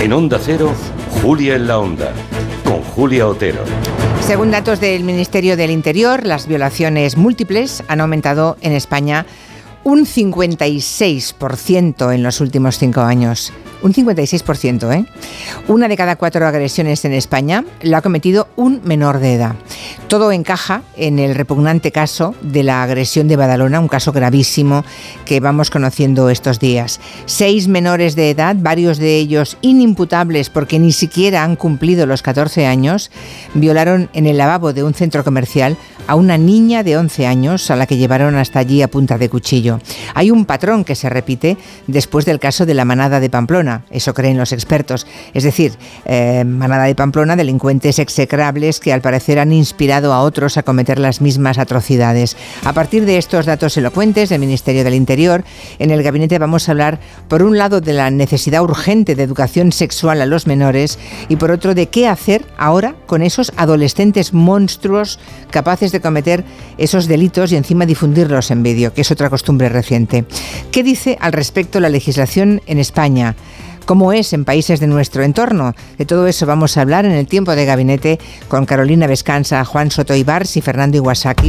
En Onda Cero, Julia en la Onda, con Julia Otero. Según datos del Ministerio del Interior, las violaciones múltiples han aumentado en España un 56% en los últimos cinco años. Un 56%, ¿eh? Una de cada cuatro agresiones en España la ha cometido un menor de edad. Todo encaja en el repugnante caso de la agresión de Badalona, un caso gravísimo que vamos conociendo estos días. Seis menores de edad, varios de ellos inimputables porque ni siquiera han cumplido los 14 años, violaron en el lavabo de un centro comercial a una niña de 11 años a la que llevaron hasta allí a punta de cuchillo. Hay un patrón que se repite después del caso de la manada de Pamplona, eso creen los expertos. Es decir, eh, manada de Pamplona, delincuentes execrables que al parecer han inspirado a otros a cometer las mismas atrocidades. A partir de estos datos elocuentes del Ministerio del Interior, en el gabinete vamos a hablar, por un lado, de la necesidad urgente de educación sexual a los menores y por otro, de qué hacer ahora con esos adolescentes monstruos capaces de cometer esos delitos y encima difundirlos en vídeo, que es otra costumbre reciente. ¿Qué dice al respecto la legislación en España? cómo es en países de nuestro entorno. De todo eso vamos a hablar en el tiempo de gabinete con Carolina Vescanza, Juan Soto Ibars y Fernando Iwasaki.